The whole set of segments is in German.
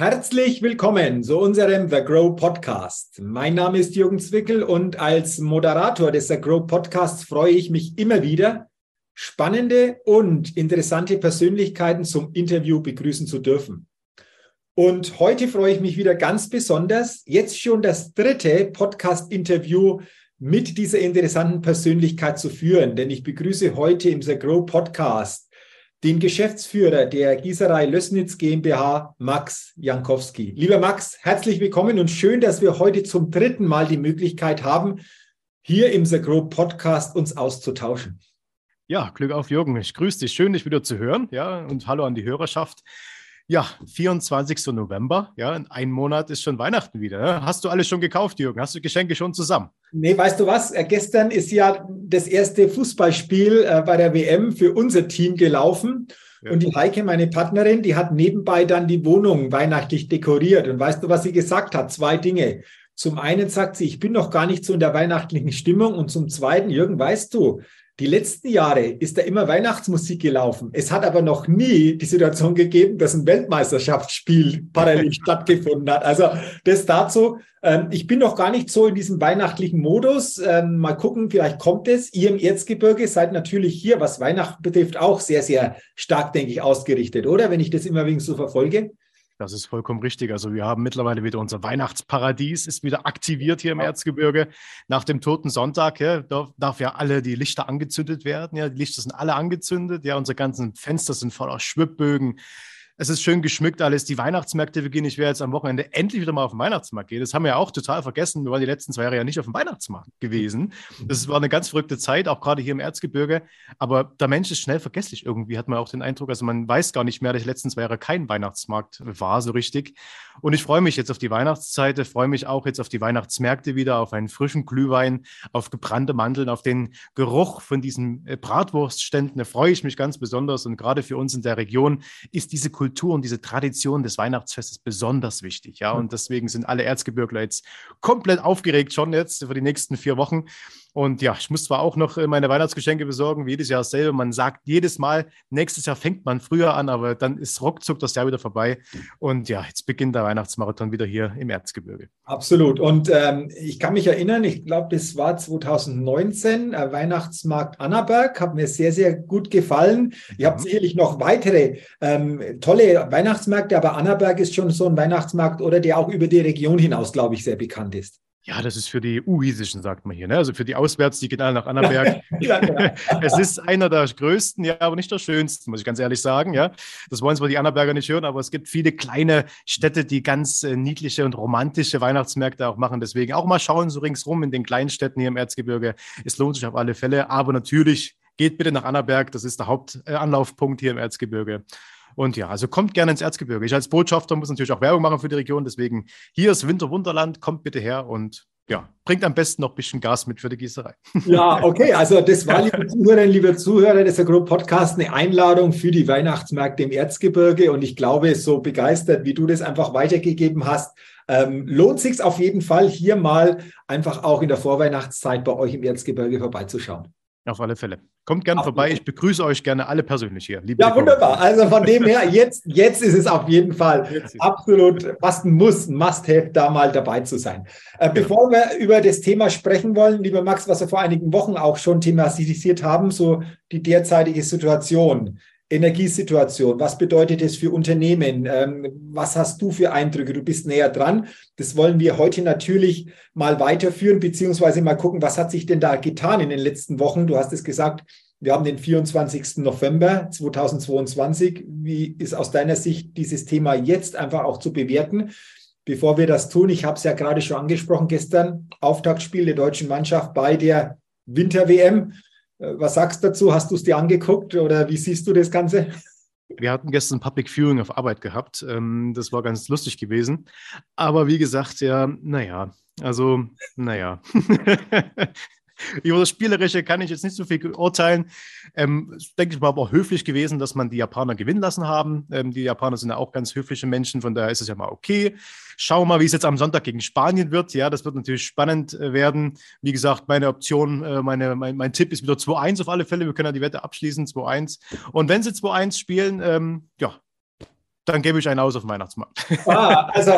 Herzlich willkommen zu unserem The Grow Podcast. Mein Name ist Jürgen Zwickel und als Moderator des The Grow Podcasts freue ich mich immer wieder, spannende und interessante Persönlichkeiten zum Interview begrüßen zu dürfen. Und heute freue ich mich wieder ganz besonders, jetzt schon das dritte Podcast-Interview mit dieser interessanten Persönlichkeit zu führen, denn ich begrüße heute im The Grow Podcast den Geschäftsführer der Gießerei Lößnitz GmbH, Max Jankowski. Lieber Max, herzlich willkommen und schön, dass wir heute zum dritten Mal die Möglichkeit haben, hier im The Grow Podcast uns auszutauschen. Ja, Glück auf, Jürgen. Ich grüße dich. Schön, dich wieder zu hören. Ja, und hallo an die Hörerschaft. Ja, 24. November, ja, in einem Monat ist schon Weihnachten wieder. Ne? Hast du alles schon gekauft, Jürgen? Hast du Geschenke schon zusammen? Nee, weißt du was? Äh, gestern ist ja das erste Fußballspiel äh, bei der WM für unser Team gelaufen. Ja. Und die Heike, meine Partnerin, die hat nebenbei dann die Wohnung weihnachtlich dekoriert. Und weißt du, was sie gesagt hat? Zwei Dinge. Zum einen sagt sie, ich bin noch gar nicht so in der weihnachtlichen Stimmung. Und zum zweiten, Jürgen, weißt du, die letzten Jahre ist da immer Weihnachtsmusik gelaufen. Es hat aber noch nie die Situation gegeben, dass ein Weltmeisterschaftsspiel parallel stattgefunden hat. Also das dazu. Ähm, ich bin noch gar nicht so in diesem weihnachtlichen Modus. Ähm, mal gucken, vielleicht kommt es. Ihr im Erzgebirge seid natürlich hier, was Weihnachten betrifft, auch sehr, sehr stark, denke ich, ausgerichtet, oder? Wenn ich das immer wegen so verfolge. Das ist vollkommen richtig. Also wir haben mittlerweile wieder unser Weihnachtsparadies, ist wieder aktiviert hier im Erzgebirge. Nach dem Toten Sonntag ja, darf, darf, ja alle die Lichter angezündet werden. Ja, die Lichter sind alle angezündet. Ja, unsere ganzen Fenster sind voller Schwibbögen. Es ist schön geschmückt alles. Die Weihnachtsmärkte beginnen. Ich werde jetzt am Wochenende endlich wieder mal auf den Weihnachtsmarkt gehen. Das haben wir ja auch total vergessen. Wir waren die letzten zwei Jahre ja nicht auf dem Weihnachtsmarkt gewesen. Das war eine ganz verrückte Zeit, auch gerade hier im Erzgebirge. Aber der Mensch ist schnell vergesslich irgendwie, hat man auch den Eindruck. Also man weiß gar nicht mehr, dass die letzten zwei Jahre kein Weihnachtsmarkt war, so richtig. Und ich freue mich jetzt auf die Weihnachtszeit, ich freue mich auch jetzt auf die Weihnachtsmärkte wieder, auf einen frischen Glühwein, auf gebrannte Mandeln, auf den Geruch von diesen äh, Bratwurstständen. Da freue ich mich ganz besonders. Und gerade für uns in der Region ist diese Kultur Kultur und diese Tradition des Weihnachtsfestes besonders wichtig. Ja, und deswegen sind alle Erzgebirgler jetzt komplett aufgeregt schon jetzt für die nächsten vier Wochen. Und ja, ich muss zwar auch noch äh, meine Weihnachtsgeschenke besorgen, wie jedes Jahr dasselbe. Man sagt jedes Mal, nächstes Jahr fängt man früher an, aber dann ist ruckzuck das Jahr wieder vorbei. Und ja, jetzt beginnt der Weihnachtsmarathon wieder hier im Erzgebirge. Absolut. Und ähm, ich kann mich erinnern, ich glaube, das war 2019, äh, Weihnachtsmarkt Annaberg, hat mir sehr, sehr gut gefallen. Ihr habt mhm. sicherlich noch weitere ähm, tolle Weihnachtsmärkte, aber Annaberg ist schon so ein Weihnachtsmarkt oder der auch über die Region hinaus, glaube ich, sehr bekannt ist. Ja, das ist für die Uisischen, sagt man hier. Ne? Also für die Auswärts, die gehen alle nach Annaberg. ja, genau. es ist einer der größten, ja, aber nicht der schönsten, muss ich ganz ehrlich sagen. Ja, das wollen zwar die Annaberger nicht hören, aber es gibt viele kleine Städte, die ganz äh, niedliche und romantische Weihnachtsmärkte auch machen. Deswegen auch mal schauen, so ringsrum in den kleinen Städten hier im Erzgebirge. Es lohnt sich auf alle Fälle. Aber natürlich geht bitte nach Annaberg. Das ist der Hauptanlaufpunkt hier im Erzgebirge. Und ja, also kommt gerne ins Erzgebirge. Ich als Botschafter muss natürlich auch Werbung machen für die Region. Deswegen hier ist Winterwunderland. Kommt bitte her und ja, bringt am besten noch ein bisschen Gas mit für die Gießerei. Ja, okay. Also das war, liebe Zuhörerinnen, liebe Zuhörer des Agro Podcast, eine Einladung für die Weihnachtsmärkte im Erzgebirge. Und ich glaube, so begeistert, wie du das einfach weitergegeben hast, ähm, lohnt sich auf jeden Fall, hier mal einfach auch in der Vorweihnachtszeit bei euch im Erzgebirge vorbeizuschauen. Auf alle Fälle. Kommt gerne vorbei. Ich begrüße euch gerne alle persönlich hier. Liebe ja, wunderbar. Also von dem her, jetzt, jetzt ist es auf jeden Fall absolut fast ein Muss, ein Must-Have, da mal dabei zu sein. Äh, bevor wir über das Thema sprechen wollen, lieber Max, was wir vor einigen Wochen auch schon thematisiert haben, so die derzeitige Situation. Energiesituation, was bedeutet es für Unternehmen? Ähm, was hast du für Eindrücke? Du bist näher dran. Das wollen wir heute natürlich mal weiterführen, beziehungsweise mal gucken, was hat sich denn da getan in den letzten Wochen? Du hast es gesagt, wir haben den 24. November 2022. Wie ist aus deiner Sicht dieses Thema jetzt einfach auch zu bewerten? Bevor wir das tun, ich habe es ja gerade schon angesprochen gestern, Auftaktspiel der deutschen Mannschaft bei der Winter-WM. Äh, was sagst du dazu? Hast du es dir angeguckt oder wie siehst du das Ganze? Wir hatten gestern Public Viewing auf Arbeit gehabt. Ähm, das war ganz lustig gewesen. Aber wie gesagt, ja, naja, also, naja. Über das Spielerische kann ich jetzt nicht so viel urteilen. Ähm, denke ich mal, aber auch höflich gewesen, dass man die Japaner gewinnen lassen haben. Ähm, die Japaner sind ja auch ganz höfliche Menschen, von daher ist es ja mal okay. Schauen wir mal, wie es jetzt am Sonntag gegen Spanien wird. Ja, das wird natürlich spannend äh, werden. Wie gesagt, meine Option, äh, meine, mein, mein Tipp ist wieder 2-1 auf alle Fälle. Wir können ja die Wette abschließen, 2-1. Und wenn sie 2-1 spielen, ähm, ja, dann gebe ich einen aus auf dem Weihnachtsmarkt. Ah, also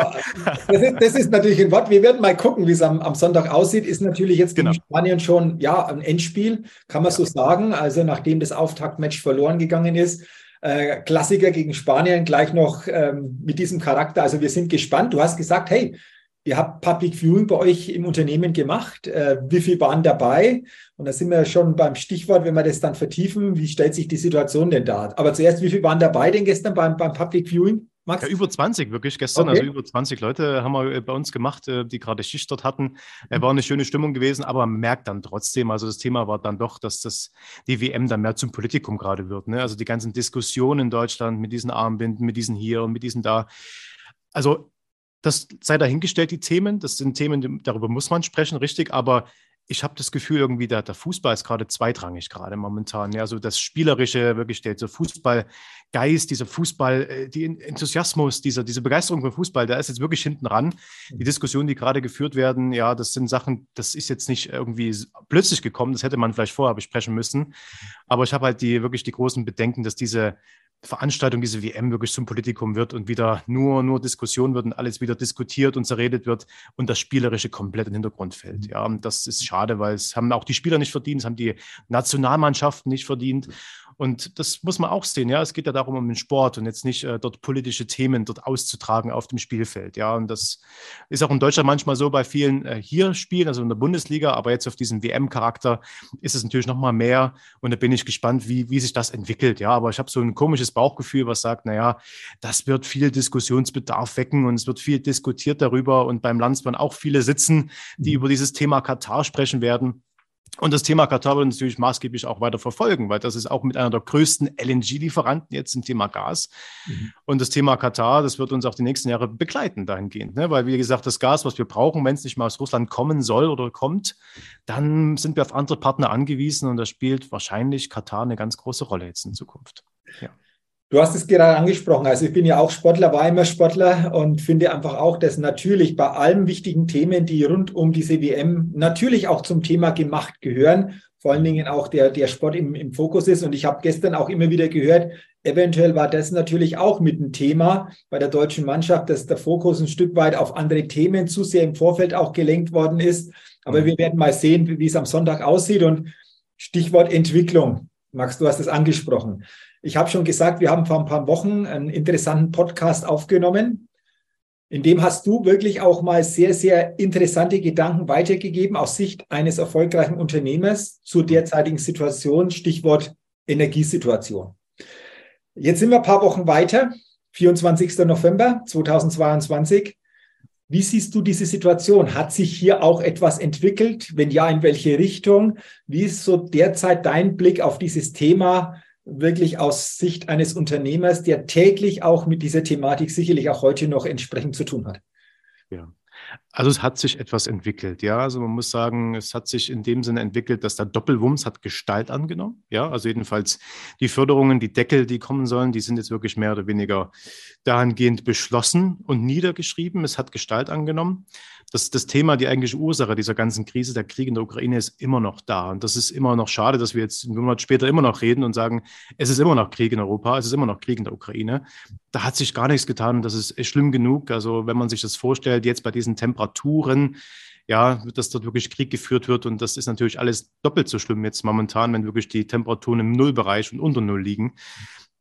das ist, das ist, natürlich ein Wort. Wir werden mal gucken, wie es am, am Sonntag aussieht. Ist natürlich jetzt genau. in Spanien schon ja, ein Endspiel, kann man ja. so sagen. Also nachdem das Auftaktmatch verloren gegangen ist. Äh, Klassiker gegen Spanien gleich noch ähm, mit diesem Charakter. Also wir sind gespannt. Du hast gesagt, hey, Ihr habt Public Viewing bei euch im Unternehmen gemacht. Äh, wie viele waren dabei? Und da sind wir schon beim Stichwort, wenn wir das dann vertiefen, wie stellt sich die Situation denn dar? Aber zuerst, wie viele waren dabei denn gestern beim, beim Public Viewing? Max? Ja, über 20 wirklich gestern, okay. also über 20 Leute haben wir äh, bei uns gemacht, äh, die gerade Schicht dort hatten. War eine schöne Stimmung gewesen, aber man merkt dann trotzdem, also das Thema war dann doch, dass das die WM dann mehr zum Politikum gerade wird. Ne? Also die ganzen Diskussionen in Deutschland mit diesen Armbinden, mit diesen hier und mit diesen da. Also das sei dahingestellt, die Themen. Das sind Themen, darüber muss man sprechen, richtig. Aber ich habe das Gefühl, irgendwie, der, der Fußball ist gerade zweitrangig, gerade momentan. Ja, so das Spielerische, wirklich der, der Fußballgeist, dieser Fußball, äh, die Enthusiasmus, dieser, diese Begeisterung für Fußball, der ist jetzt wirklich hinten ran. Die mhm. Diskussionen, die gerade geführt werden, ja, das sind Sachen, das ist jetzt nicht irgendwie plötzlich gekommen, das hätte man vielleicht vorher besprechen müssen. Aber ich habe halt die wirklich die großen Bedenken, dass diese Veranstaltung, diese WM wirklich zum Politikum wird und wieder nur, nur Diskussion wird und alles wieder diskutiert und zerredet wird und das Spielerische komplett in den Hintergrund fällt. Ja, und das ist schade, weil es haben auch die Spieler nicht verdient, es haben die Nationalmannschaften nicht verdient. Und das muss man auch sehen. Ja, es geht ja darum, um den Sport und jetzt nicht äh, dort politische Themen dort auszutragen auf dem Spielfeld. Ja, und das ist auch in Deutschland manchmal so bei vielen äh, hier Spielen, also in der Bundesliga, aber jetzt auf diesen WM-Charakter ist es natürlich noch mal mehr. Und da bin ich gespannt, wie, wie sich das entwickelt. Ja, aber ich habe so ein komisches Bauchgefühl, was sagt, naja, das wird viel Diskussionsbedarf wecken und es wird viel diskutiert darüber und beim Landsmann auch viele sitzen, die mhm. über dieses Thema Katar sprechen werden. Und das Thema Katar wird natürlich maßgeblich auch weiter verfolgen, weil das ist auch mit einer der größten LNG-Lieferanten jetzt im Thema Gas. Mhm. Und das Thema Katar, das wird uns auch die nächsten Jahre begleiten dahingehend. Ne? Weil, wie gesagt, das Gas, was wir brauchen, wenn es nicht mal aus Russland kommen soll oder kommt, dann sind wir auf andere Partner angewiesen und da spielt wahrscheinlich Katar eine ganz große Rolle jetzt in Zukunft. Ja. Du hast es gerade angesprochen. Also ich bin ja auch Sportler, war immer Sportler und finde einfach auch, dass natürlich bei allen wichtigen Themen, die rund um diese WM natürlich auch zum Thema gemacht gehören, vor allen Dingen auch der, der Sport im, im Fokus ist. Und ich habe gestern auch immer wieder gehört, eventuell war das natürlich auch mit ein Thema bei der deutschen Mannschaft, dass der Fokus ein Stück weit auf andere Themen zu sehr im Vorfeld auch gelenkt worden ist. Aber mhm. wir werden mal sehen, wie es am Sonntag aussieht. Und Stichwort Entwicklung. Max, du hast es angesprochen. Ich habe schon gesagt, wir haben vor ein paar Wochen einen interessanten Podcast aufgenommen. In dem hast du wirklich auch mal sehr, sehr interessante Gedanken weitergegeben aus Sicht eines erfolgreichen Unternehmers zur derzeitigen Situation, Stichwort Energiesituation. Jetzt sind wir ein paar Wochen weiter, 24. November 2022. Wie siehst du diese Situation? Hat sich hier auch etwas entwickelt? Wenn ja, in welche Richtung? Wie ist so derzeit dein Blick auf dieses Thema wirklich aus Sicht eines Unternehmers, der täglich auch mit dieser Thematik sicherlich auch heute noch entsprechend zu tun hat. Ja. Also es hat sich etwas entwickelt, ja. Also man muss sagen, es hat sich in dem Sinne entwickelt, dass der Doppelwumms hat Gestalt angenommen, ja. Also jedenfalls die Förderungen, die Deckel, die kommen sollen, die sind jetzt wirklich mehr oder weniger dahingehend beschlossen und niedergeschrieben. Es hat Gestalt angenommen das, das Thema, die eigentliche Ursache dieser ganzen Krise, der Krieg in der Ukraine, ist immer noch da. Und das ist immer noch schade, dass wir jetzt einen Monat später immer noch reden und sagen, es ist immer noch Krieg in Europa, es ist immer noch Krieg in der Ukraine. Da hat sich gar nichts getan und das ist schlimm genug. Also wenn man sich das vorstellt, jetzt bei diesen Temperaturen, ja, dass dort wirklich Krieg geführt wird. Und das ist natürlich alles doppelt so schlimm jetzt momentan, wenn wirklich die Temperaturen im Nullbereich und unter Null liegen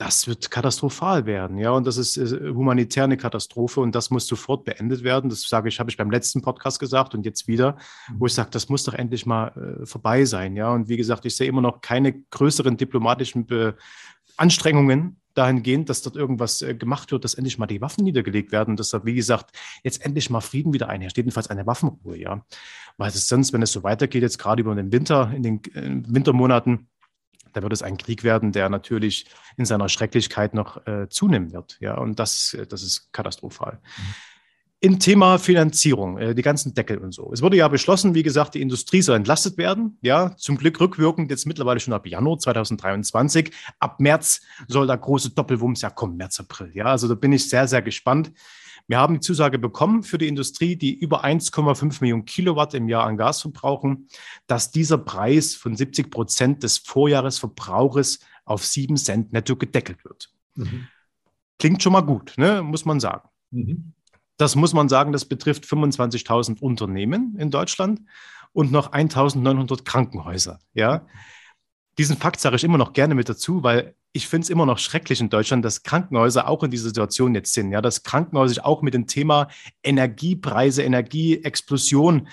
das wird katastrophal werden, ja, und das ist äh, humanitär eine Katastrophe und das muss sofort beendet werden. Das sage ich, habe ich beim letzten Podcast gesagt und jetzt wieder, wo ich mhm. sage, das muss doch endlich mal äh, vorbei sein, ja. Und wie gesagt, ich sehe immer noch keine größeren diplomatischen Be Anstrengungen dahingehend, dass dort irgendwas äh, gemacht wird, dass endlich mal die Waffen niedergelegt werden, dass da, wie gesagt, jetzt endlich mal Frieden wieder einherrscht, jedenfalls eine Waffenruhe, ja. Weil es sonst, wenn es so weitergeht, jetzt gerade über den Winter, in den äh, Wintermonaten, da wird es ein Krieg werden, der natürlich in seiner Schrecklichkeit noch äh, zunehmen wird. Ja, und das, äh, das ist katastrophal. Mhm. Im Thema Finanzierung, äh, die ganzen Deckel und so. Es wurde ja beschlossen, wie gesagt, die Industrie soll entlastet werden. Ja, zum Glück rückwirkend jetzt mittlerweile schon ab Januar 2023. Ab März soll da große Doppelwumms ja kommen, März, April. Ja, also da bin ich sehr, sehr gespannt. Wir haben die Zusage bekommen für die Industrie, die über 1,5 Millionen Kilowatt im Jahr an Gas verbrauchen, dass dieser Preis von 70 Prozent des Vorjahresverbrauches auf 7 Cent netto gedeckelt wird. Mhm. klingt schon mal gut, ne? muss man sagen. Mhm. Das muss man sagen, das betrifft 25.000 Unternehmen in Deutschland und noch 1.900 Krankenhäuser. Ja? Diesen Fakt sage ich immer noch gerne mit dazu, weil ich finde es immer noch schrecklich in Deutschland, dass Krankenhäuser auch in dieser Situation jetzt sind. Ja, dass Krankenhäuser sich auch mit dem Thema Energiepreise, Energieexplosion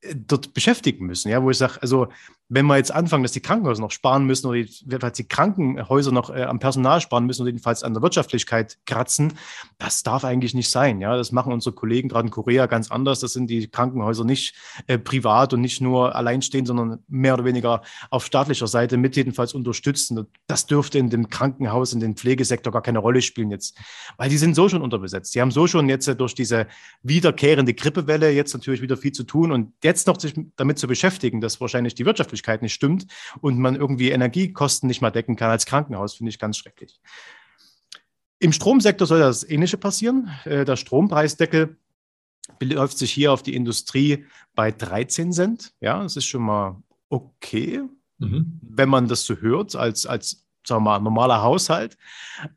äh, dort beschäftigen müssen. Ja, wo ich sage, also wenn wir jetzt anfangen, dass die Krankenhäuser noch sparen müssen oder jedenfalls die Krankenhäuser noch äh, am Personal sparen müssen oder jedenfalls an der Wirtschaftlichkeit kratzen, das darf eigentlich nicht sein. Ja, das machen unsere Kollegen gerade in Korea ganz anders. Das sind die Krankenhäuser nicht äh, privat und nicht nur alleinstehend, sondern mehr oder weniger auf staatlicher Seite mit jedenfalls unterstützen. Das dürfte in dem Krankenhaus, in dem Pflegesektor gar keine Rolle spielen jetzt, weil die sind so schon unterbesetzt. Die haben so schon jetzt äh, durch diese wiederkehrende Grippewelle jetzt natürlich wieder viel zu tun und jetzt noch sich damit zu beschäftigen, dass wahrscheinlich die Wirtschaftlichkeit Wirtschaftlichkeit nicht stimmt und man irgendwie Energiekosten nicht mal decken kann als Krankenhaus, finde ich ganz schrecklich. Im Stromsektor soll das Ähnliche passieren. Äh, der Strompreisdeckel beläuft sich hier auf die Industrie bei 13 Cent. Ja, das ist schon mal okay, mhm. wenn man das so hört, als, als sagen wir mal, normaler Haushalt.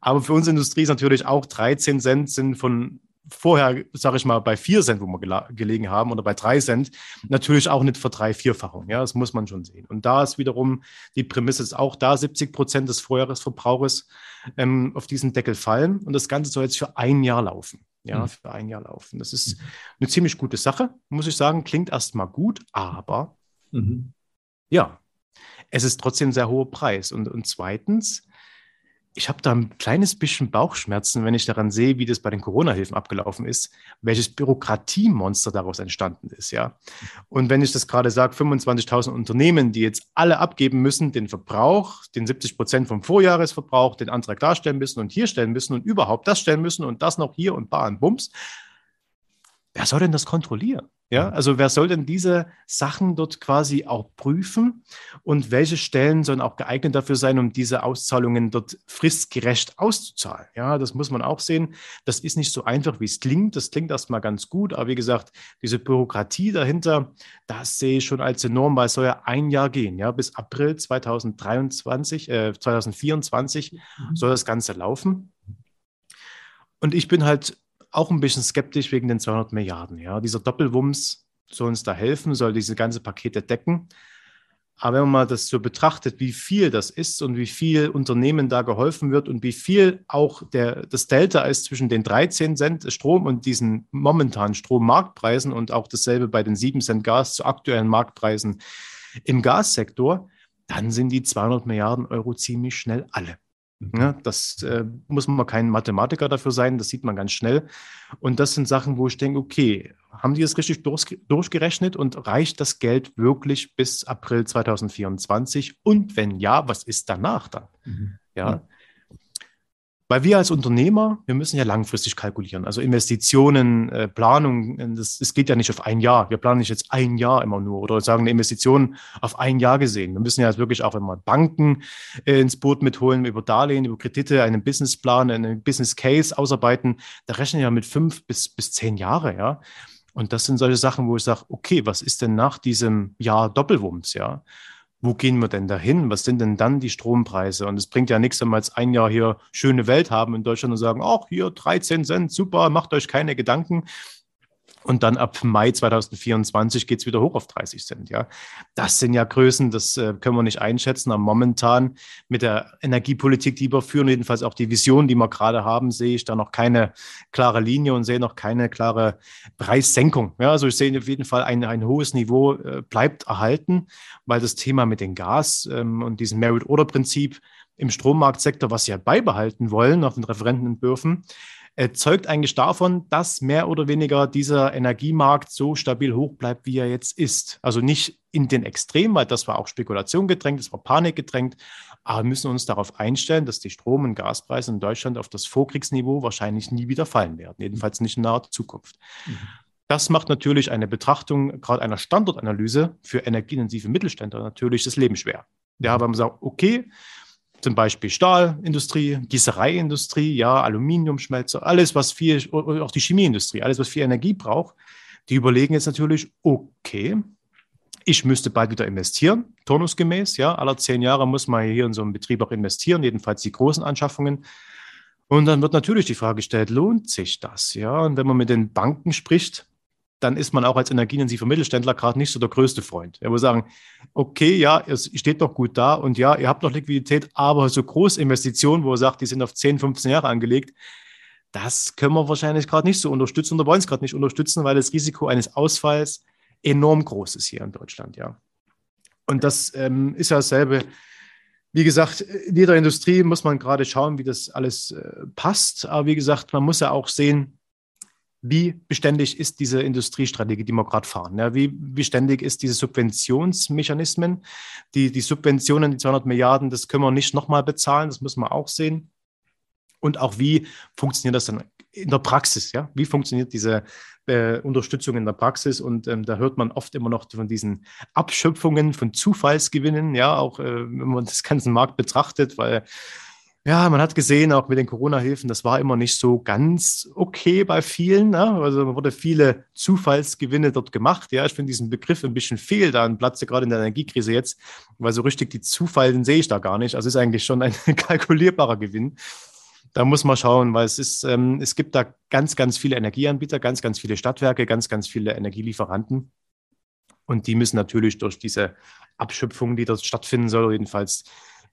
Aber für uns Industrie ist natürlich auch 13 Cent sind von vorher, sage ich mal, bei 4 Cent, wo wir gelegen haben, oder bei 3 Cent, natürlich auch nicht verdrei Vierfachung. Ja, das muss man schon sehen. Und da ist wiederum die Prämisse, ist auch da 70 Prozent des Vorjahresverbrauches ähm, auf diesen Deckel fallen. Und das Ganze soll jetzt für ein Jahr laufen. Ja, mhm. für ein Jahr laufen. Das ist mhm. eine ziemlich gute Sache, muss ich sagen. Klingt erstmal gut, aber mhm. ja, es ist trotzdem ein sehr hoher Preis. Und, und zweitens, ich habe da ein kleines bisschen Bauchschmerzen, wenn ich daran sehe, wie das bei den Corona-Hilfen abgelaufen ist, welches Bürokratiemonster daraus entstanden ist, ja. Und wenn ich das gerade sage, 25.000 Unternehmen, die jetzt alle abgeben müssen, den Verbrauch, den 70 Prozent vom Vorjahresverbrauch, den Antrag darstellen müssen und hier stellen müssen und überhaupt das stellen müssen und das noch hier und bar und bums. Wer soll denn das kontrollieren? Ja, also wer soll denn diese Sachen dort quasi auch prüfen und welche Stellen sollen auch geeignet dafür sein, um diese Auszahlungen dort fristgerecht auszuzahlen? Ja, das muss man auch sehen. Das ist nicht so einfach, wie es klingt. Das klingt erstmal ganz gut, aber wie gesagt, diese Bürokratie dahinter, das sehe ich schon als enorm, weil es soll ja ein Jahr gehen, ja, bis April 2023, äh, 2024 mhm. soll das Ganze laufen. Und ich bin halt auch ein bisschen skeptisch wegen den 200 Milliarden. Ja, dieser Doppelwumms soll uns da helfen, soll diese ganze Pakete decken. Aber wenn man mal das so betrachtet, wie viel das ist und wie viel Unternehmen da geholfen wird und wie viel auch der, das Delta ist zwischen den 13 Cent Strom und diesen momentanen Strommarktpreisen und auch dasselbe bei den 7 Cent Gas zu aktuellen Marktpreisen im Gassektor, dann sind die 200 Milliarden Euro ziemlich schnell alle. Ja, das äh, muss man kein Mathematiker dafür sein, das sieht man ganz schnell. Und das sind Sachen, wo ich denke, okay, haben die das richtig durch, durchgerechnet und reicht das Geld wirklich bis April 2024? Und wenn ja, was ist danach dann? Mhm. Ja. Weil wir als Unternehmer, wir müssen ja langfristig kalkulieren. Also Investitionen, äh, Planung, das, das geht ja nicht auf ein Jahr. Wir planen nicht jetzt ein Jahr immer nur oder sagen eine Investition auf ein Jahr gesehen. Wir müssen ja jetzt wirklich auch immer Banken äh, ins Boot mitholen, über Darlehen, über Kredite, einen Businessplan, einen Business Case ausarbeiten. Da rechnen wir ja mit fünf bis, bis zehn Jahre, ja. Und das sind solche Sachen, wo ich sage, okay, was ist denn nach diesem Jahr Doppelwumms, ja? Wo gehen wir denn dahin? Was sind denn dann die Strompreise? Und es bringt ja nichts, wenn wir jetzt ein Jahr hier schöne Welt haben in Deutschland und sagen, ach, hier 13 Cent, super, macht euch keine Gedanken. Und dann ab Mai 2024 geht es wieder hoch auf 30 Cent. Ja, das sind ja Größen, das äh, können wir nicht einschätzen. Aber momentan mit der Energiepolitik, die wir führen, jedenfalls auch die Vision, die wir gerade haben, sehe ich da noch keine klare Linie und sehe noch keine klare Preissenkung. Ja, also ich sehe auf jeden Fall ein, ein hohes Niveau äh, bleibt erhalten, weil das Thema mit dem Gas ähm, und diesem Merit-Order-Prinzip im Strommarktsektor, was sie ja beibehalten wollen auf den Referentenentwürfen, zeugt eigentlich davon, dass mehr oder weniger dieser Energiemarkt so stabil hoch bleibt, wie er jetzt ist. Also nicht in den Extremen, weil das war auch Spekulation gedrängt, das war Panik gedrängt, aber wir müssen uns darauf einstellen, dass die Strom- und Gaspreise in Deutschland auf das Vorkriegsniveau wahrscheinlich nie wieder fallen werden, jedenfalls nicht in naher Zukunft. Mhm. Das macht natürlich eine Betrachtung, gerade einer Standortanalyse für energieintensive Mittelständler natürlich das Leben schwer. Ja, weil man sagt, okay, zum Beispiel Stahlindustrie, Gießereiindustrie, ja, Aluminiumschmelzer, alles, was viel, auch die Chemieindustrie, alles, was viel Energie braucht, die überlegen jetzt natürlich, okay, ich müsste bald wieder investieren, turnusgemäß, ja, aller zehn Jahre muss man hier in so einen Betrieb auch investieren, jedenfalls die großen Anschaffungen. Und dann wird natürlich die Frage gestellt, lohnt sich das? Ja, und wenn man mit den Banken spricht, dann ist man auch als energieintensiver Mittelständler gerade nicht so der größte Freund. Er muss sagen, okay, ja, es steht doch gut da und ja, ihr habt noch Liquidität, aber so Großinvestitionen, wo er sagt, die sind auf 10, 15 Jahre angelegt, das können wir wahrscheinlich gerade nicht so unterstützen oder wollen es gerade nicht unterstützen, weil das Risiko eines Ausfalls enorm groß ist hier in Deutschland, ja. Und das ähm, ist ja dasselbe. Wie gesagt, in jeder Industrie muss man gerade schauen, wie das alles äh, passt. Aber wie gesagt, man muss ja auch sehen, wie beständig ist diese Industriestrategie, die wir gerade fahren? Ja, wie beständig ist diese Subventionsmechanismen? Die, die Subventionen, die 200 Milliarden, das können wir nicht nochmal bezahlen, das müssen wir auch sehen. Und auch wie funktioniert das dann in der Praxis? Ja? Wie funktioniert diese äh, Unterstützung in der Praxis? Und ähm, da hört man oft immer noch von diesen Abschöpfungen, von Zufallsgewinnen, ja, auch äh, wenn man das ganze Markt betrachtet, weil ja, man hat gesehen, auch mit den Corona-Hilfen, das war immer nicht so ganz okay bei vielen. Ne? Also man wurde viele Zufallsgewinne dort gemacht. Ja, ich finde diesen Begriff ein bisschen fehl da an Platz, gerade in der Energiekrise jetzt, weil so richtig die Zufall, den sehe ich da gar nicht. Also ist eigentlich schon ein kalkulierbarer Gewinn. Da muss man schauen, weil es ist, ähm, es gibt da ganz, ganz viele Energieanbieter, ganz, ganz viele Stadtwerke, ganz, ganz viele Energielieferanten. Und die müssen natürlich durch diese Abschöpfung, die dort stattfinden soll, jedenfalls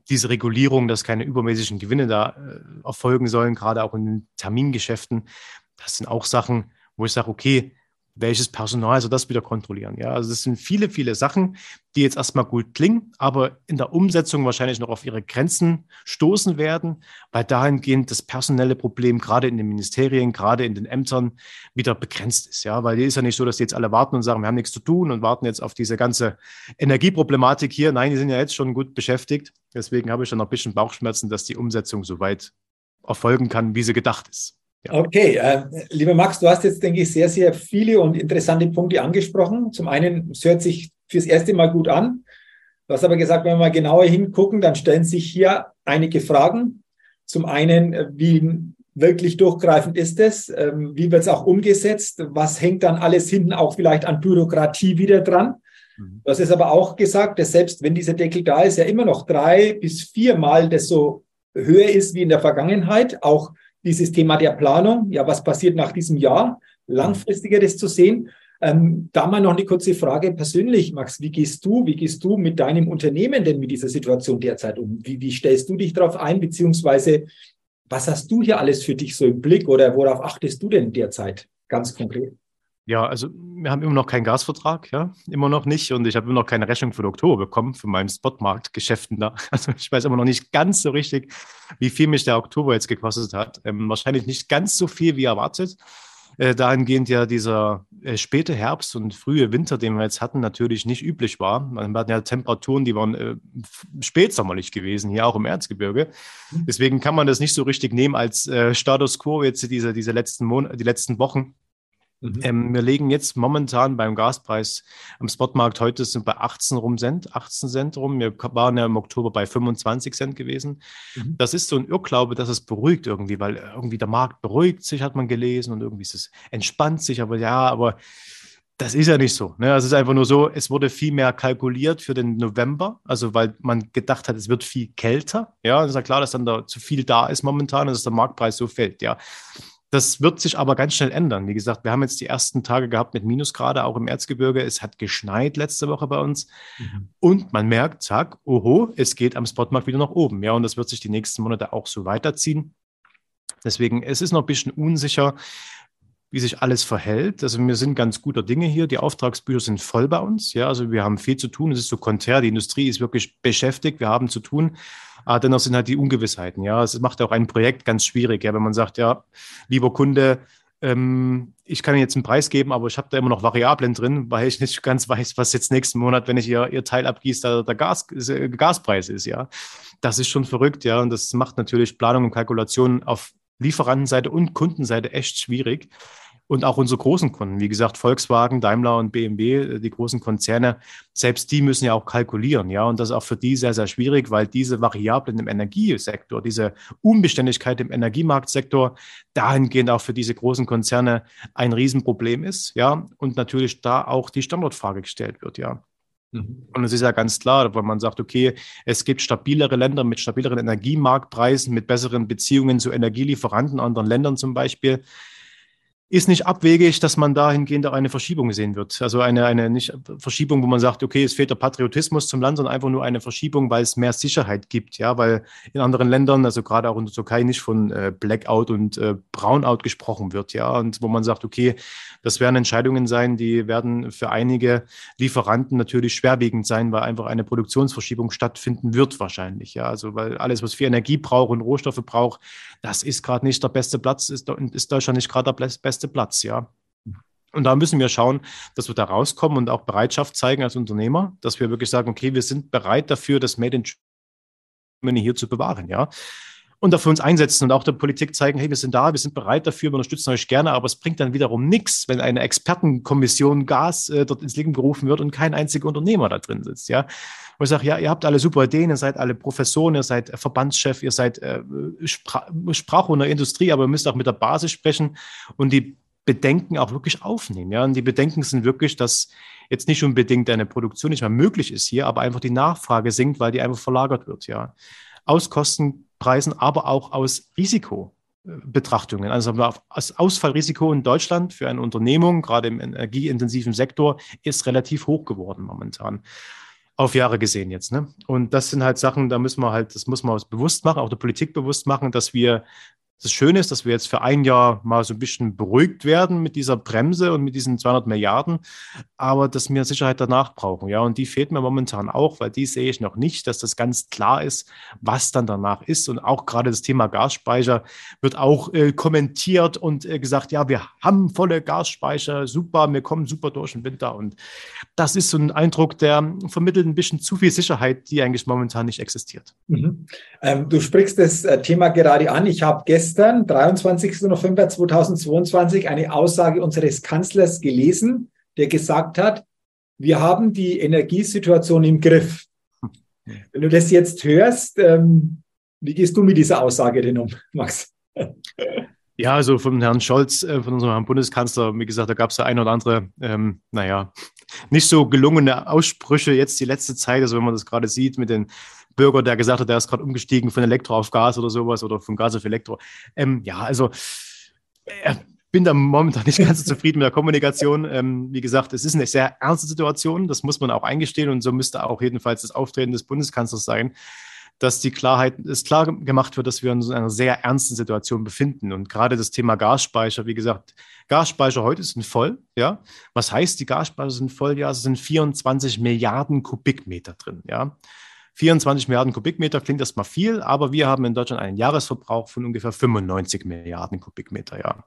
diese Regulierung, dass keine übermäßigen Gewinne da äh, erfolgen sollen, gerade auch in den Termingeschäften, das sind auch Sachen, wo ich sage, okay, welches Personal soll das wieder kontrollieren? Ja, also das sind viele, viele Sachen, die jetzt erstmal gut klingen, aber in der Umsetzung wahrscheinlich noch auf ihre Grenzen stoßen werden, weil dahingehend das personelle Problem gerade in den Ministerien, gerade in den Ämtern wieder begrenzt ist. Ja, weil es ist ja nicht so, dass die jetzt alle warten und sagen, wir haben nichts zu tun und warten jetzt auf diese ganze Energieproblematik hier. Nein, die sind ja jetzt schon gut beschäftigt. Deswegen habe ich dann noch ein bisschen Bauchschmerzen, dass die Umsetzung so weit erfolgen kann, wie sie gedacht ist. Ja. Okay, äh, lieber Max, du hast jetzt, denke ich, sehr, sehr viele und interessante Punkte angesprochen. Zum einen, es hört sich fürs erste Mal gut an. Du hast aber gesagt, wenn wir mal genauer hingucken, dann stellen sich hier einige Fragen. Zum einen, äh, wie wirklich durchgreifend ist es? Ähm, wie wird es auch umgesetzt? Was hängt dann alles hinten auch vielleicht an Bürokratie wieder dran? Mhm. Du hast es aber auch gesagt, dass selbst wenn dieser Deckel da ist, ja immer noch drei bis viermal das so höher ist wie in der Vergangenheit. Auch dieses Thema der Planung, ja, was passiert nach diesem Jahr, langfristiger das zu sehen. Ähm, da mal noch eine kurze Frage persönlich, Max. Wie gehst du, wie gehst du mit deinem Unternehmen denn mit dieser Situation derzeit um? Wie, wie stellst du dich darauf ein, beziehungsweise was hast du hier alles für dich so im Blick oder worauf achtest du denn derzeit ganz konkret? Ja, also wir haben immer noch keinen Gasvertrag, ja, immer noch nicht. Und ich habe immer noch keine Rechnung für Oktober bekommen von meinen Spotmarktgeschäften da. Also ich weiß immer noch nicht ganz so richtig, wie viel mich der Oktober jetzt gekostet hat. Ähm, wahrscheinlich nicht ganz so viel wie erwartet. Äh, dahingehend ja dieser äh, späte Herbst und frühe Winter, den wir jetzt hatten, natürlich nicht üblich war. Wir hatten ja Temperaturen, die waren äh, spätsommerlich gewesen, hier auch im Erzgebirge. Mhm. Deswegen kann man das nicht so richtig nehmen als äh, Status quo jetzt diese, diese letzten Monate, die letzten Wochen. Mhm. Ähm, wir legen jetzt momentan beim Gaspreis am Spotmarkt heute sind bei 18 rum Cent, 18 Cent rum. Wir waren ja im Oktober bei 25 Cent gewesen. Mhm. Das ist so ein Irrglaube, dass es beruhigt irgendwie, weil irgendwie der Markt beruhigt sich, hat man gelesen und irgendwie ist es entspannt sich. Aber ja, aber das ist ja nicht so. Ne? Also es ist einfach nur so, es wurde viel mehr kalkuliert für den November, also weil man gedacht hat, es wird viel kälter. Ja, es ist ja klar, dass dann da zu viel da ist momentan und dass der Marktpreis so fällt. Ja, das wird sich aber ganz schnell ändern. Wie gesagt, wir haben jetzt die ersten Tage gehabt mit Minusgrade, auch im Erzgebirge. Es hat geschneit letzte Woche bei uns. Mhm. Und man merkt, zack, oho, es geht am Spotmarkt wieder nach oben. Ja, und das wird sich die nächsten Monate auch so weiterziehen. Deswegen, es ist noch ein bisschen unsicher, wie sich alles verhält. Also wir sind ganz guter Dinge hier. Die Auftragsbücher sind voll bei uns. Ja, also wir haben viel zu tun. Es ist so konträr. Die Industrie ist wirklich beschäftigt. Wir haben zu tun. Aber dennoch sind halt die Ungewissheiten. Ja, es macht auch ein Projekt ganz schwierig. Ja, wenn man sagt, ja, lieber Kunde, ähm, ich kann Ihnen jetzt einen Preis geben, aber ich habe da immer noch Variablen drin, weil ich nicht ganz weiß, was jetzt nächsten Monat, wenn ich ihr, ihr Teil abgieße, da der Gas, äh, Gaspreis ist. Ja, das ist schon verrückt. Ja, und das macht natürlich Planung und Kalkulation auf Lieferantenseite und Kundenseite echt schwierig. Und auch unsere großen Kunden, wie gesagt, Volkswagen, Daimler und BMW, äh, die großen Konzerne, selbst die müssen ja auch kalkulieren. Ja, und das ist auch für die sehr, sehr schwierig, weil diese Variablen im Energiesektor, diese Unbeständigkeit im Energiemarktsektor dahingehend auch für diese großen Konzerne ein Riesenproblem ist. Ja, und natürlich da auch die Standortfrage gestellt wird. Ja. Mhm. Und es ist ja ganz klar, weil man sagt, okay, es gibt stabilere Länder mit stabileren Energiemarktpreisen, mit besseren Beziehungen zu Energielieferanten anderen Ländern zum Beispiel ist nicht abwegig, dass man dahingehend auch eine Verschiebung sehen wird. Also eine, eine nicht Verschiebung, wo man sagt, okay, es fehlt der Patriotismus zum Land, sondern einfach nur eine Verschiebung, weil es mehr Sicherheit gibt. Ja, weil in anderen Ländern, also gerade auch in der Türkei, nicht von äh, Blackout und äh, Brownout gesprochen wird. Ja, und wo man sagt, okay, das werden Entscheidungen sein, die werden für einige Lieferanten natürlich schwerwiegend sein, weil einfach eine Produktionsverschiebung stattfinden wird wahrscheinlich. Ja, also weil alles, was für Energie braucht und Rohstoffe braucht, das ist gerade nicht der beste Platz, ist, ist Deutschland nicht gerade der beste beste Platz, ja. Und da müssen wir schauen, dass wir da rauskommen und auch Bereitschaft zeigen als Unternehmer, dass wir wirklich sagen, okay, wir sind bereit dafür, das Made in Germany hier zu bewahren, ja. Und dafür uns einsetzen und auch der Politik zeigen, hey, wir sind da, wir sind bereit dafür, wir unterstützen euch gerne, aber es bringt dann wiederum nichts, wenn eine Expertenkommission Gas äh, dort ins Leben gerufen wird und kein einziger Unternehmer da drin sitzt, ja. Wo ich sage, ja, ihr habt alle super Ideen, ihr seid alle Professoren, ihr seid Verbandschef, ihr seid äh, Spra Sprachrohr in der Industrie, aber ihr müsst auch mit der Basis sprechen und die Bedenken auch wirklich aufnehmen. Ja, und die Bedenken sind wirklich, dass jetzt nicht unbedingt eine Produktion nicht mehr möglich ist hier, aber einfach die Nachfrage sinkt, weil die einfach verlagert wird. Ja, aus Kostenpreisen, aber auch aus Risikobetrachtungen. Also das Ausfallrisiko in Deutschland für eine Unternehmung, gerade im energieintensiven Sektor, ist relativ hoch geworden momentan auf Jahre gesehen jetzt. Ne? Und das sind halt Sachen, da müssen wir halt, das muss man uns bewusst machen, auch der Politik bewusst machen, dass wir das Schöne ist, dass wir jetzt für ein Jahr mal so ein bisschen beruhigt werden mit dieser Bremse und mit diesen 200 Milliarden, aber dass wir Sicherheit danach brauchen. Ja, und die fehlt mir momentan auch, weil die sehe ich noch nicht, dass das ganz klar ist, was dann danach ist. Und auch gerade das Thema Gasspeicher wird auch äh, kommentiert und äh, gesagt, ja, wir haben volle Gasspeicher, super, wir kommen super durch den Winter. Und das ist so ein Eindruck, der vermittelt ein bisschen zu viel Sicherheit, die eigentlich momentan nicht existiert. Mhm. Ähm, du sprichst das äh, Thema gerade an. Ich habe gestern gestern, 23. November 2022, eine Aussage unseres Kanzlers gelesen, der gesagt hat, wir haben die Energiesituation im Griff. Wenn du das jetzt hörst, ähm, wie gehst du mit dieser Aussage denn um, Max? Ja, also von Herrn Scholz, äh, von unserem Herrn Bundeskanzler, wie gesagt, da gab es ja ein oder andere, ähm, naja, nicht so gelungene Aussprüche jetzt die letzte Zeit. Also wenn man das gerade sieht mit den Bürger, der gesagt hat, der ist gerade umgestiegen von Elektro auf Gas oder sowas oder von Gas auf Elektro. Ähm, ja, also äh, bin da momentan nicht ganz so zufrieden mit der Kommunikation. Ähm, wie gesagt, es ist eine sehr ernste Situation, das muss man auch eingestehen und so müsste auch jedenfalls das Auftreten des Bundeskanzlers sein, dass die Klarheit, es klar gemacht wird, dass wir uns in einer sehr ernsten Situation befinden. Und gerade das Thema Gasspeicher, wie gesagt, Gasspeicher heute sind voll, ja. Was heißt, die Gasspeicher sind voll? Ja, es sind 24 Milliarden Kubikmeter drin, ja. 24 Milliarden Kubikmeter klingt erstmal viel, aber wir haben in Deutschland einen Jahresverbrauch von ungefähr 95 Milliarden Kubikmeter, ja.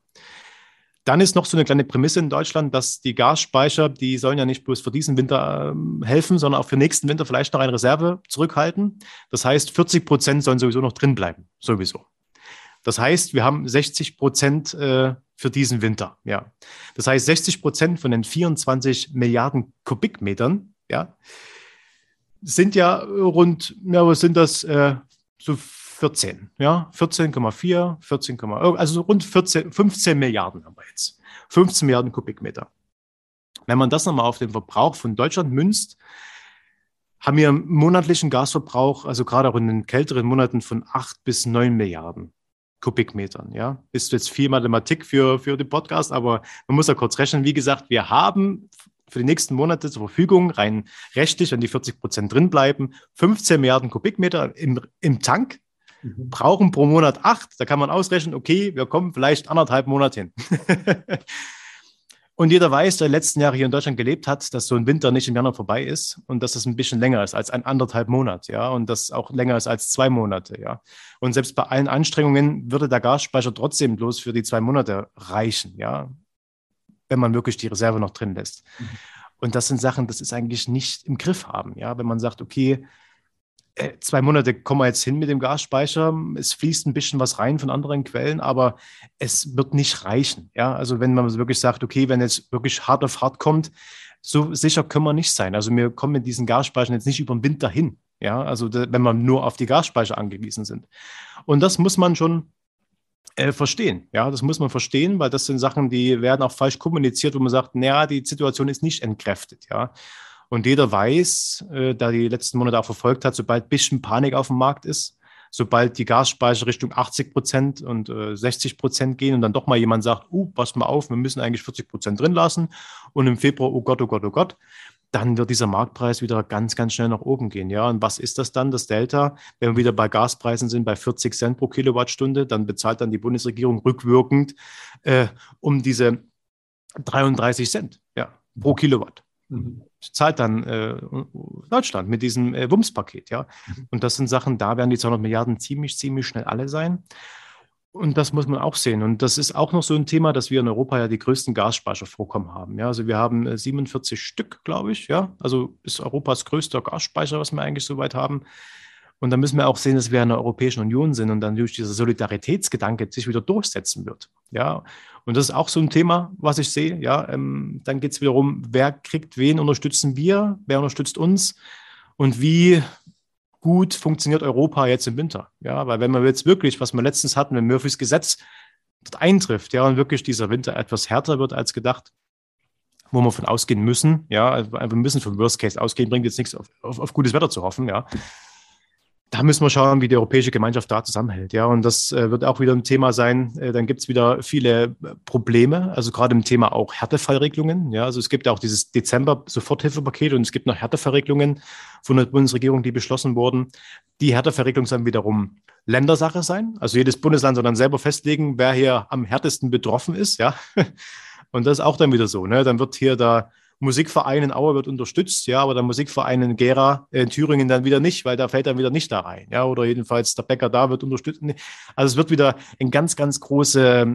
Dann ist noch so eine kleine Prämisse in Deutschland, dass die Gasspeicher, die sollen ja nicht bloß für diesen Winter ähm, helfen, sondern auch für nächsten Winter vielleicht noch eine Reserve zurückhalten. Das heißt, 40 Prozent sollen sowieso noch drin bleiben, sowieso. Das heißt, wir haben 60 Prozent äh, für diesen Winter, ja. Das heißt, 60 Prozent von den 24 Milliarden Kubikmetern, ja, sind ja rund, ja, was sind das? Äh, so 14, ja, 14,4, 14, also rund 14, 15 Milliarden haben wir jetzt. 15 Milliarden Kubikmeter. Wenn man das nochmal auf den Verbrauch von Deutschland münzt, haben wir einen monatlichen Gasverbrauch, also gerade auch in den kälteren Monaten von 8 bis 9 Milliarden Kubikmetern. Ja, ist jetzt viel Mathematik für, für den Podcast, aber man muss ja kurz rechnen. Wie gesagt, wir haben für die nächsten Monate zur Verfügung, rein rechtlich, wenn die 40 Prozent drin bleiben, 15 Milliarden Kubikmeter im, im Tank, mhm. brauchen pro Monat acht. Da kann man ausrechnen, okay, wir kommen vielleicht anderthalb Monate hin. und jeder weiß, der letzten Jahre hier in Deutschland gelebt hat, dass so ein Winter nicht im Januar vorbei ist und dass es ein bisschen länger ist als ein anderthalb Monat, ja, und das auch länger ist als zwei Monate, ja. Und selbst bei allen Anstrengungen würde der Gasspeicher trotzdem bloß für die zwei Monate reichen, ja wenn man wirklich die Reserve noch drin lässt. Mhm. Und das sind Sachen, das ist eigentlich nicht im Griff haben. Ja, wenn man sagt, okay, äh, zwei Monate kommen wir jetzt hin mit dem Gasspeicher, es fließt ein bisschen was rein von anderen Quellen, aber es wird nicht reichen. Ja, also wenn man wirklich sagt, okay, wenn jetzt wirklich hart auf hart kommt, so sicher können wir nicht sein. Also wir kommen mit diesen Gasspeichern jetzt nicht über den Winter hin. Ja, also wenn wir nur auf die Gasspeicher angewiesen sind. Und das muss man schon äh, verstehen. Ja, das muss man verstehen, weil das sind Sachen, die werden auch falsch kommuniziert, wo man sagt, naja, die Situation ist nicht entkräftet. Ja. Und jeder weiß, äh, da die letzten Monate auch verfolgt hat, sobald ein bisschen Panik auf dem Markt ist, sobald die Gasspeicher Richtung 80 Prozent und äh, 60 Prozent gehen und dann doch mal jemand sagt, uh, pass mal auf, wir müssen eigentlich 40 Prozent drin lassen und im Februar, oh Gott, oh Gott, oh Gott, dann wird dieser Marktpreis wieder ganz, ganz schnell nach oben gehen. Ja, und was ist das dann, das Delta? Wenn wir wieder bei Gaspreisen sind, bei 40 Cent pro Kilowattstunde, dann bezahlt dann die Bundesregierung rückwirkend äh, um diese 33 Cent ja, pro Kilowatt. Mhm. Zahlt dann äh, Deutschland mit diesem äh, WUMS-Paket, ja. Mhm. Und das sind Sachen, da werden die 200 Milliarden ziemlich, ziemlich schnell alle sein. Und das muss man auch sehen. Und das ist auch noch so ein Thema, dass wir in Europa ja die größten Gasspeichervorkommen haben. Ja, also wir haben 47 äh, Stück, glaube ich. Ja, also ist Europas größter Gasspeicher, was wir eigentlich soweit haben. Und da müssen wir auch sehen, dass wir in der Europäischen Union sind und dann durch dieser Solidaritätsgedanke sich wieder durchsetzen wird. Ja, und das ist auch so ein Thema, was ich sehe. Ja, ähm, dann geht es wiederum, wer kriegt wen, unterstützen wir, wer unterstützt uns und wie gut funktioniert Europa jetzt im Winter. Ja, weil wenn man jetzt wirklich, was wir letztens hatten, wenn Murphys Gesetz dort eintrifft, ja, und wirklich dieser Winter etwas härter wird als gedacht, wo wir von ausgehen müssen, ja, also wir müssen vom Worst Case ausgehen, bringt jetzt nichts auf, auf, auf gutes Wetter zu hoffen, ja da müssen wir schauen, wie die europäische Gemeinschaft da zusammenhält. Ja, und das äh, wird auch wieder ein Thema sein. Äh, dann gibt es wieder viele äh, Probleme, also gerade im Thema auch Härtefallregelungen. Ja, also es gibt auch dieses Dezember-Soforthilfepaket und es gibt noch Härtefallregelungen von der Bundesregierung, die beschlossen wurden. Die Härtefallregelungen sollen wiederum Ländersache sein. Also jedes Bundesland soll dann selber festlegen, wer hier am härtesten betroffen ist. Ja, und das ist auch dann wieder so. Ne? Dann wird hier da Musikverein in Aue wird unterstützt, ja, aber der Musikverein in Gera äh, in Thüringen dann wieder nicht, weil da fällt dann wieder nicht da rein, ja, oder jedenfalls der Bäcker da wird unterstützt. Also es wird wieder ein ganz, ganz große,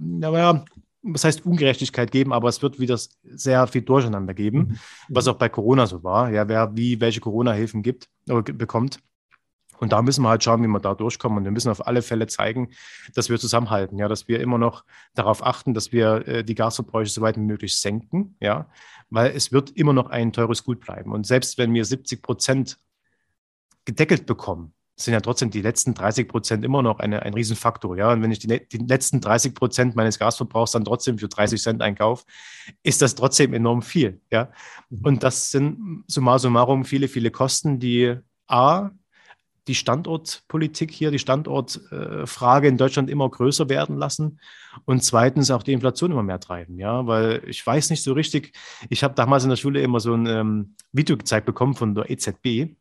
naja, was heißt Ungerechtigkeit geben, aber es wird wieder sehr viel Durcheinander geben, mhm. was auch bei Corona so war, ja, wer wie welche Corona-Hilfen gibt, oder bekommt. Und da müssen wir halt schauen, wie wir da durchkommen. Und wir müssen auf alle Fälle zeigen, dass wir zusammenhalten, ja, dass wir immer noch darauf achten, dass wir äh, die Gasverbräuche so weit wie möglich senken, ja, weil es wird immer noch ein teures Gut bleiben. Und selbst wenn wir 70 Prozent gedeckelt bekommen, sind ja trotzdem die letzten 30 Prozent immer noch eine, ein Riesenfaktor. Ja? Und wenn ich die, die letzten 30 Prozent meines Gasverbrauchs dann trotzdem für 30 Cent einkaufe, ist das trotzdem enorm viel. Ja? Mhm. Und das sind summa summarum viele, viele Kosten, die A, die Standortpolitik hier, die Standortfrage in Deutschland immer größer werden lassen und zweitens auch die Inflation immer mehr treiben. Ja, weil ich weiß nicht so richtig, ich habe damals in der Schule immer so ein ähm, Video gezeigt bekommen von der EZB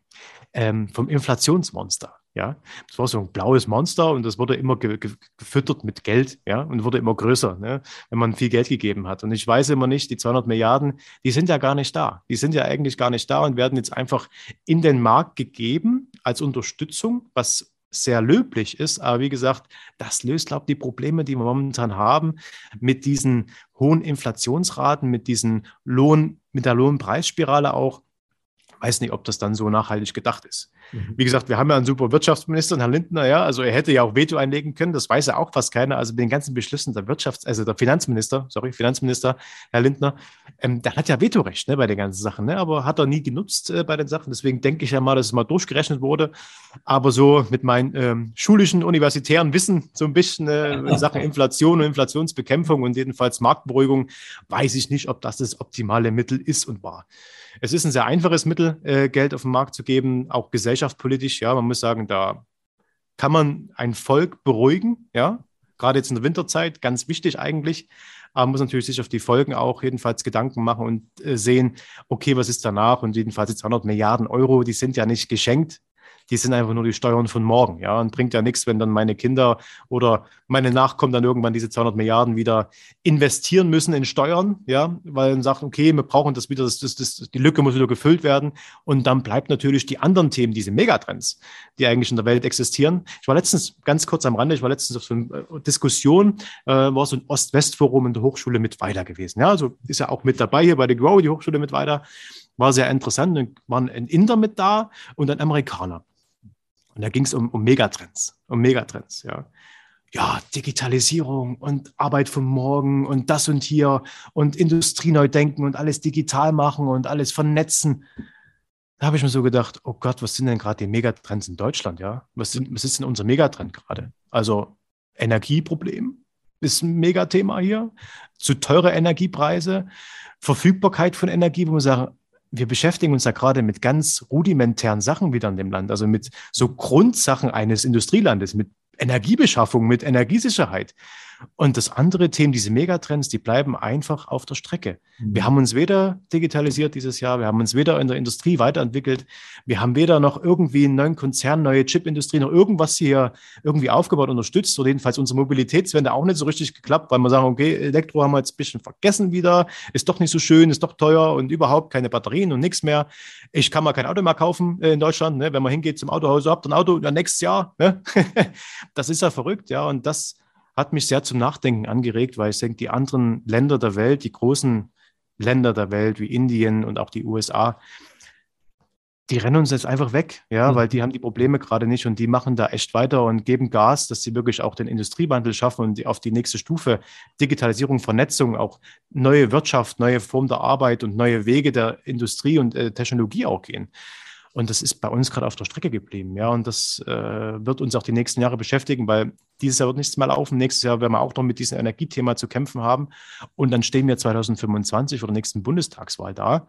ähm, vom Inflationsmonster. Ja, das war so ein blaues Monster und das wurde immer ge ge gefüttert mit Geld, ja, und wurde immer größer, ne, wenn man viel Geld gegeben hat. Und ich weiß immer nicht, die 200 Milliarden, die sind ja gar nicht da. Die sind ja eigentlich gar nicht da und werden jetzt einfach in den Markt gegeben als Unterstützung, was sehr löblich ist. Aber wie gesagt, das löst, glaube ich, die Probleme, die wir momentan haben mit diesen hohen Inflationsraten, mit diesen Lohn, mit der Lohnpreisspirale auch weiß nicht, ob das dann so nachhaltig gedacht ist. Mhm. Wie gesagt, wir haben ja einen super Wirtschaftsminister, Herrn Lindner, ja, also er hätte ja auch Veto einlegen können, das weiß ja auch fast keiner. Also mit den ganzen Beschlüssen der Wirtschafts-, also der Finanzminister, sorry, Finanzminister, Herr Lindner, ähm, der hat ja Vetorecht ne, bei den ganzen Sachen, ne, aber hat er nie genutzt äh, bei den Sachen. Deswegen denke ich ja mal, dass es mal durchgerechnet wurde. Aber so mit meinem ähm, schulischen, universitären Wissen, so ein bisschen äh, in Sachen Inflation und Inflationsbekämpfung und jedenfalls Marktberuhigung, weiß ich nicht, ob das das optimale Mittel ist und war. Es ist ein sehr einfaches Mittel, äh, Geld auf den Markt zu geben, auch gesellschaftspolitisch. Ja, man muss sagen, da kann man ein Volk beruhigen. Ja, gerade jetzt in der Winterzeit, ganz wichtig eigentlich. Aber man muss natürlich sich auf die Folgen auch jedenfalls Gedanken machen und äh, sehen, okay, was ist danach? Und jedenfalls die 200 Milliarden Euro, die sind ja nicht geschenkt die sind einfach nur die Steuern von morgen. Ja, und bringt ja nichts, wenn dann meine Kinder oder meine Nachkommen dann irgendwann diese 200 Milliarden wieder investieren müssen in Steuern, ja, weil dann sagt, okay, wir brauchen das wieder, das, das, das, die Lücke muss wieder gefüllt werden. Und dann bleibt natürlich die anderen Themen, diese Megatrends, die eigentlich in der Welt existieren. Ich war letztens ganz kurz am Rande, ich war letztens auf so einer äh, Diskussion, äh, war so ein Ost-West-Forum in der Hochschule mit weiter gewesen. Ja, also ist ja auch mit dabei hier bei der Grow, die Hochschule mit weiter. War sehr interessant. Dann waren ein Inder mit da und ein Amerikaner. Und da ging es um, um Megatrends, um Megatrends, ja. Ja, Digitalisierung und Arbeit von morgen und das und hier und Industrie neu denken und alles digital machen und alles vernetzen. Da habe ich mir so gedacht, oh Gott, was sind denn gerade die Megatrends in Deutschland, ja? Was, sind, was ist denn unser Megatrend gerade? Also Energieproblem ist ein Megathema hier, zu teure Energiepreise, Verfügbarkeit von Energie, wo man sagt, wir beschäftigen uns ja gerade mit ganz rudimentären Sachen wieder in dem Land, also mit so Grundsachen eines Industrielandes, mit Energiebeschaffung, mit Energiesicherheit. Und das andere Thema, diese Megatrends, die bleiben einfach auf der Strecke. Mhm. Wir haben uns weder digitalisiert dieses Jahr, wir haben uns weder in der Industrie weiterentwickelt, wir haben weder noch irgendwie einen neuen Konzern, neue Chipindustrie, noch irgendwas hier irgendwie aufgebaut, unterstützt oder jedenfalls unsere Mobilitätswende auch nicht so richtig geklappt, weil wir sagen, okay, Elektro haben wir jetzt ein bisschen vergessen wieder, ist doch nicht so schön, ist doch teuer und überhaupt keine Batterien und nichts mehr. Ich kann mal kein Auto mehr kaufen äh, in Deutschland, ne? wenn man hingeht zum Autohaus, habt ein Auto, ja, nächstes Jahr. Ne? das ist ja verrückt, ja, und das hat mich sehr zum Nachdenken angeregt, weil ich denke, die anderen Länder der Welt, die großen Länder der Welt wie Indien und auch die USA, die rennen uns jetzt einfach weg, ja, mhm. weil die haben die Probleme gerade nicht und die machen da echt weiter und geben Gas, dass sie wirklich auch den Industriewandel schaffen und die auf die nächste Stufe Digitalisierung, Vernetzung, auch neue Wirtschaft, neue Form der Arbeit und neue Wege der Industrie und äh, Technologie auch gehen. Und das ist bei uns gerade auf der Strecke geblieben. Ja, und das äh, wird uns auch die nächsten Jahre beschäftigen, weil dieses Jahr wird nichts mehr laufen. Nächstes Jahr werden wir auch noch mit diesem Energiethema zu kämpfen haben. Und dann stehen wir 2025 oder nächsten Bundestagswahl da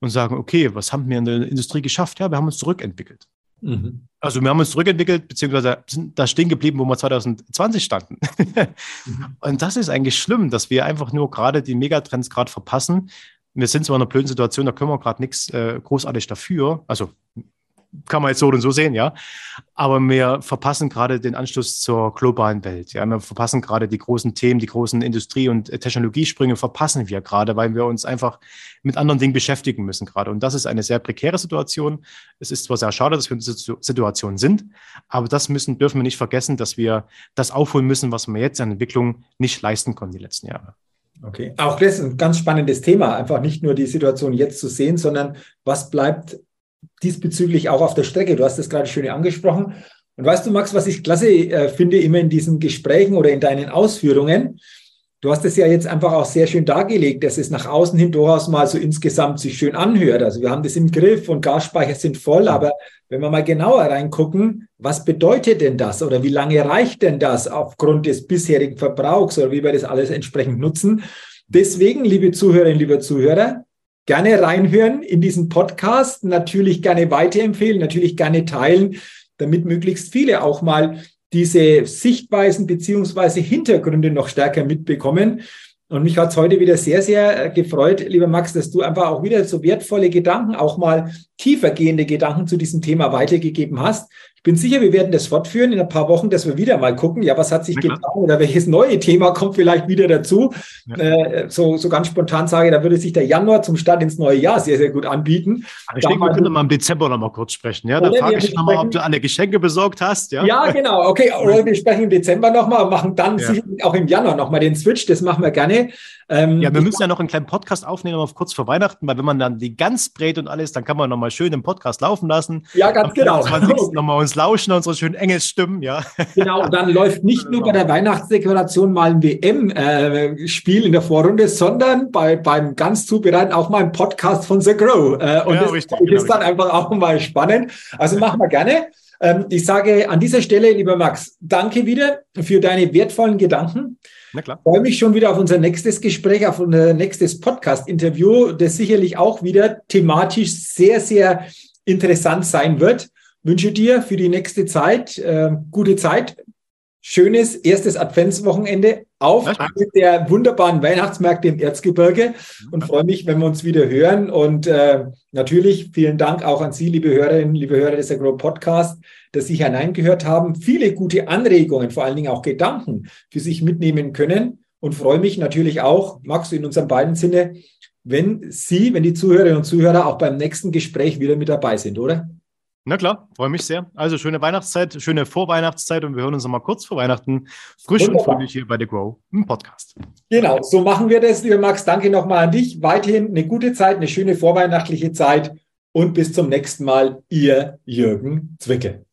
und sagen, okay, was haben wir in der Industrie geschafft? Ja, wir haben uns zurückentwickelt. Mhm. Also wir haben uns zurückentwickelt, beziehungsweise sind da stehen geblieben, wo wir 2020 standen. mhm. Und das ist eigentlich schlimm, dass wir einfach nur gerade die Megatrends gerade verpassen, wir sind zwar in einer blöden Situation, da können wir gerade nichts äh, großartig dafür. Also kann man jetzt so und so sehen, ja. Aber wir verpassen gerade den Anschluss zur globalen Welt. Ja, wir verpassen gerade die großen Themen, die großen Industrie- und Technologiesprünge verpassen wir gerade, weil wir uns einfach mit anderen Dingen beschäftigen müssen gerade. Und das ist eine sehr prekäre Situation. Es ist zwar sehr schade, dass wir in dieser Situation sind, aber das müssen, dürfen wir nicht vergessen, dass wir das aufholen müssen, was wir jetzt an Entwicklung nicht leisten konnten die letzten Jahre. Okay, auch das ist ein ganz spannendes Thema, einfach nicht nur die Situation jetzt zu sehen, sondern was bleibt diesbezüglich auch auf der Strecke. Du hast das gerade schön angesprochen. Und weißt du, Max, was ich klasse äh, finde, immer in diesen Gesprächen oder in deinen Ausführungen, Du hast es ja jetzt einfach auch sehr schön dargelegt, dass es nach außen hin durchaus mal so insgesamt sich schön anhört. Also wir haben das im Griff und Gasspeicher sind voll, aber wenn wir mal genauer reingucken, was bedeutet denn das oder wie lange reicht denn das aufgrund des bisherigen Verbrauchs oder wie wir das alles entsprechend nutzen? Deswegen, liebe Zuhörerinnen, liebe Zuhörer, gerne reinhören in diesen Podcast, natürlich gerne weiterempfehlen, natürlich gerne teilen, damit möglichst viele auch mal diese Sichtweisen beziehungsweise Hintergründe noch stärker mitbekommen. Und mich hat es heute wieder sehr, sehr äh, gefreut, lieber Max, dass du einfach auch wieder so wertvolle Gedanken, auch mal tiefergehende Gedanken zu diesem Thema weitergegeben hast bin sicher, wir werden das fortführen in ein paar Wochen, dass wir wieder mal gucken, ja, was hat sich getan oder welches neue Thema kommt vielleicht wieder dazu. Ja. Äh, so, so ganz spontan sage, da würde sich der Januar zum Start ins neue Jahr sehr, sehr gut anbieten. ich denke, wir können mal im Dezember noch mal kurz sprechen. Ja, da frage ich nochmal, ob du alle Geschenke besorgt hast. Ja, ja genau. Okay, oder wir sprechen im Dezember nochmal, machen dann ja. auch im Januar nochmal den Switch. Das machen wir gerne. Ähm, ja, wir müssen ja noch einen kleinen Podcast aufnehmen, auf kurz vor Weihnachten, weil wenn man dann die ganz brät und alles, dann kann man nochmal schön im Podcast laufen lassen. Ja, ganz Am genau. 20. nochmal uns lauschen, unsere schönen Engelsstimmen, ja. Genau, und dann läuft nicht nur bei der Weihnachtsdekoration mal ein WM-Spiel äh, in der Vorrunde, sondern bei, beim ganz zubereiten auch mal ein Podcast von The Grow. Äh, und ja, das richtig, ist genau, dann einfach auch mal spannend. Also machen wir gerne. Ähm, ich sage an dieser Stelle, lieber Max, danke wieder für deine wertvollen Gedanken. Na klar. Ich freue mich schon wieder auf unser nächstes Gespräch, auf unser nächstes Podcast-Interview, das sicherlich auch wieder thematisch sehr, sehr interessant sein wird. Wünsche dir für die nächste Zeit äh, gute Zeit, schönes erstes Adventswochenende auf eine der wunderbaren Weihnachtsmärkte im Erzgebirge und freue mich, wenn wir uns wieder hören. Und äh, natürlich vielen Dank auch an Sie, liebe Hörerinnen, liebe Hörer des Agro Podcast, dass Sie hineingehört haben, viele gute Anregungen, vor allen Dingen auch Gedanken für sich mitnehmen können und freue mich natürlich auch, Max, in unserem beiden Sinne, wenn Sie, wenn die Zuhörerinnen und Zuhörer auch beim nächsten Gespräch wieder mit dabei sind, oder? Na klar, freue mich sehr. Also schöne Weihnachtszeit, schöne Vorweihnachtszeit und wir hören uns nochmal kurz vor Weihnachten frisch Wunderbar. und fröhlich hier bei The Grow im Podcast. Genau, so machen wir das, lieber Max. Danke nochmal an dich. Weiterhin eine gute Zeit, eine schöne vorweihnachtliche Zeit und bis zum nächsten Mal, Ihr Jürgen Zwicke.